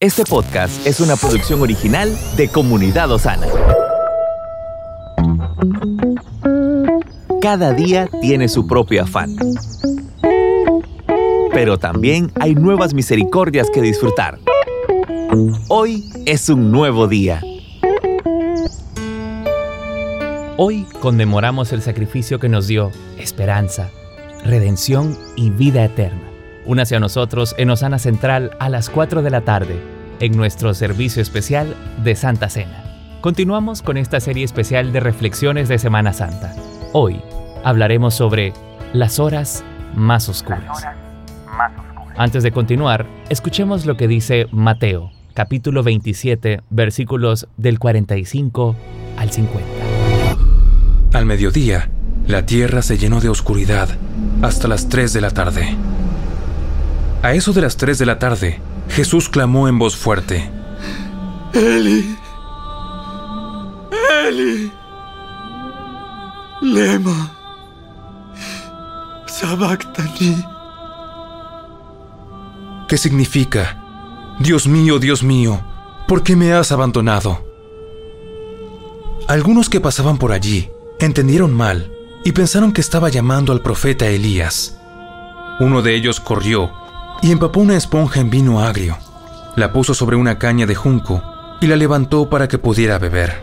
Este podcast es una producción original de Comunidad Osana. Cada día tiene su propio afán. Pero también hay nuevas misericordias que disfrutar. Hoy es un nuevo día. Hoy conmemoramos el sacrificio que nos dio esperanza, redención y vida eterna. Únase a nosotros en Osana Central a las 4 de la tarde, en nuestro servicio especial de Santa Cena. Continuamos con esta serie especial de reflexiones de Semana Santa. Hoy hablaremos sobre las horas más oscuras. Antes de continuar, escuchemos lo que dice Mateo, capítulo 27, versículos del 45 al 50. Al mediodía, la tierra se llenó de oscuridad hasta las 3 de la tarde. A eso de las 3 de la tarde, Jesús clamó en voz fuerte. Eli, Eli, lema, sabactani. ¿Qué significa? Dios mío, Dios mío, ¿por qué me has abandonado? Algunos que pasaban por allí entendieron mal y pensaron que estaba llamando al profeta Elías. Uno de ellos corrió y empapó una esponja en vino agrio. La puso sobre una caña de junco y la levantó para que pudiera beber.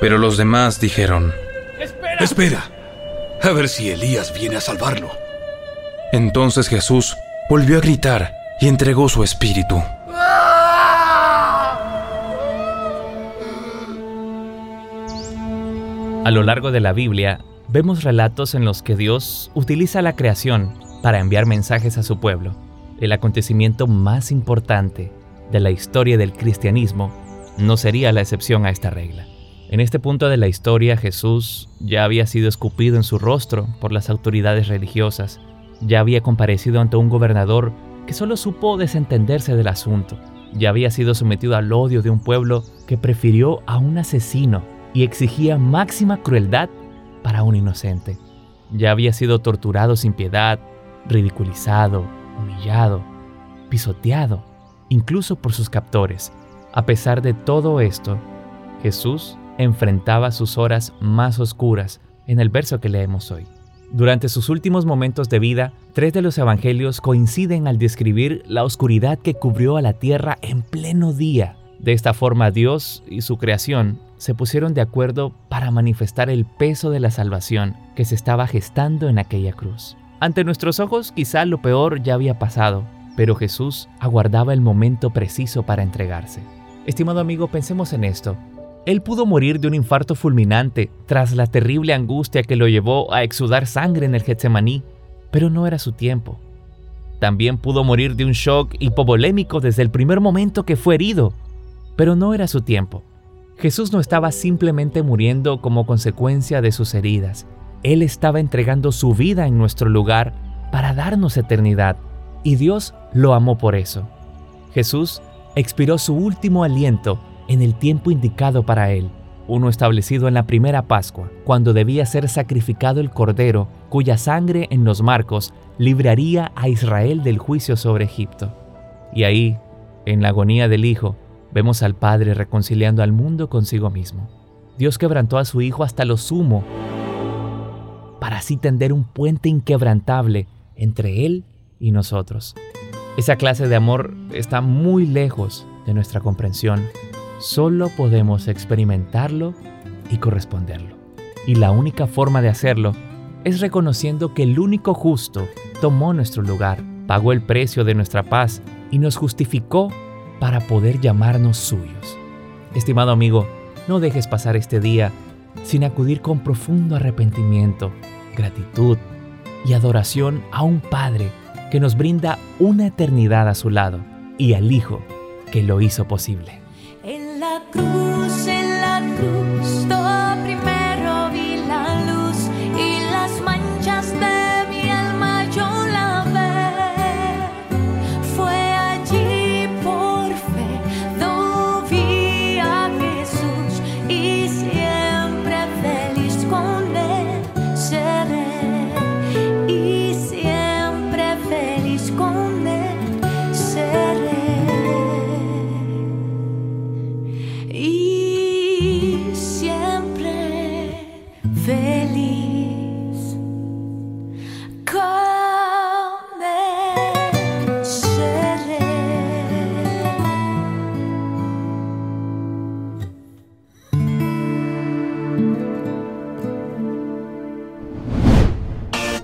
Pero los demás dijeron, Espera. Espera, a ver si Elías viene a salvarlo. Entonces Jesús volvió a gritar y entregó su espíritu. A lo largo de la Biblia, vemos relatos en los que Dios utiliza la creación para enviar mensajes a su pueblo. El acontecimiento más importante de la historia del cristianismo no sería la excepción a esta regla. En este punto de la historia Jesús ya había sido escupido en su rostro por las autoridades religiosas, ya había comparecido ante un gobernador que solo supo desentenderse del asunto, ya había sido sometido al odio de un pueblo que prefirió a un asesino y exigía máxima crueldad para un inocente. Ya había sido torturado sin piedad, ridiculizado, humillado, pisoteado, incluso por sus captores. A pesar de todo esto, Jesús enfrentaba sus horas más oscuras en el verso que leemos hoy. Durante sus últimos momentos de vida, tres de los evangelios coinciden al describir la oscuridad que cubrió a la tierra en pleno día. De esta forma Dios y su creación se pusieron de acuerdo para manifestar el peso de la salvación que se estaba gestando en aquella cruz. Ante nuestros ojos quizá lo peor ya había pasado, pero Jesús aguardaba el momento preciso para entregarse. Estimado amigo, pensemos en esto. Él pudo morir de un infarto fulminante tras la terrible angustia que lo llevó a exudar sangre en el Getsemaní, pero no era su tiempo. También pudo morir de un shock hipovolémico desde el primer momento que fue herido, pero no era su tiempo. Jesús no estaba simplemente muriendo como consecuencia de sus heridas, Él estaba entregando su vida en nuestro lugar para darnos eternidad, y Dios lo amó por eso. Jesús expiró su último aliento en el tiempo indicado para él, uno establecido en la primera Pascua, cuando debía ser sacrificado el Cordero, cuya sangre en los marcos libraría a Israel del juicio sobre Egipto. Y ahí, en la agonía del Hijo, vemos al Padre reconciliando al mundo consigo mismo. Dios quebrantó a su Hijo hasta lo sumo, para así tender un puente inquebrantable entre Él y nosotros. Esa clase de amor está muy lejos de nuestra comprensión Solo podemos experimentarlo y corresponderlo. Y la única forma de hacerlo es reconociendo que el único justo tomó nuestro lugar, pagó el precio de nuestra paz y nos justificó para poder llamarnos suyos. Estimado amigo, no dejes pasar este día sin acudir con profundo arrepentimiento, gratitud y adoración a un Padre que nos brinda una eternidad a su lado y al Hijo que lo hizo posible.